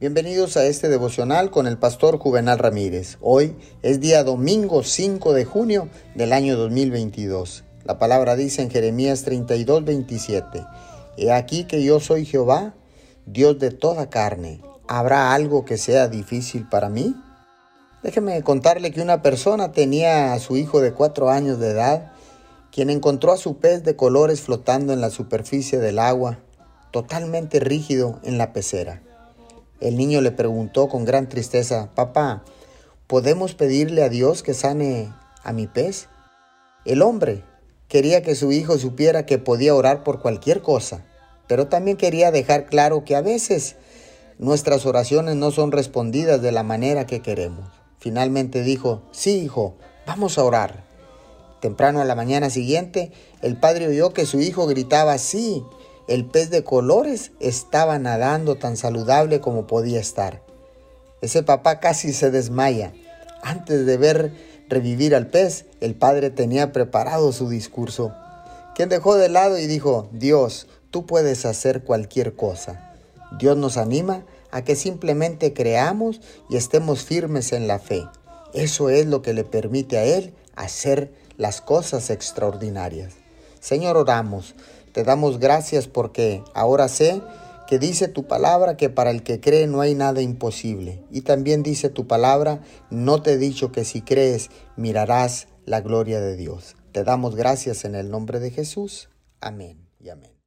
Bienvenidos a este devocional con el pastor Juvenal Ramírez. Hoy es día domingo 5 de junio del año 2022. La palabra dice en Jeremías 32, 27. He aquí que yo soy Jehová, Dios de toda carne. ¿Habrá algo que sea difícil para mí? Déjeme contarle que una persona tenía a su hijo de cuatro años de edad, quien encontró a su pez de colores flotando en la superficie del agua, totalmente rígido en la pecera. El niño le preguntó con gran tristeza, Papá, ¿podemos pedirle a Dios que sane a mi pez? El hombre quería que su hijo supiera que podía orar por cualquier cosa, pero también quería dejar claro que a veces nuestras oraciones no son respondidas de la manera que queremos. Finalmente dijo, sí, hijo, vamos a orar. Temprano a la mañana siguiente, el padre oyó que su hijo gritaba, sí, el pez de colores estaba nadando tan saludable como podía estar. Ese papá casi se desmaya. Antes de ver revivir al pez, el padre tenía preparado su discurso, quien dejó de lado y dijo, Dios, tú puedes hacer cualquier cosa. Dios nos anima a que simplemente creamos y estemos firmes en la fe. Eso es lo que le permite a Él hacer las cosas extraordinarias. Señor, oramos. Te damos gracias porque ahora sé que dice tu palabra que para el que cree no hay nada imposible. Y también dice tu palabra, no te he dicho que si crees mirarás la gloria de Dios. Te damos gracias en el nombre de Jesús. Amén y amén.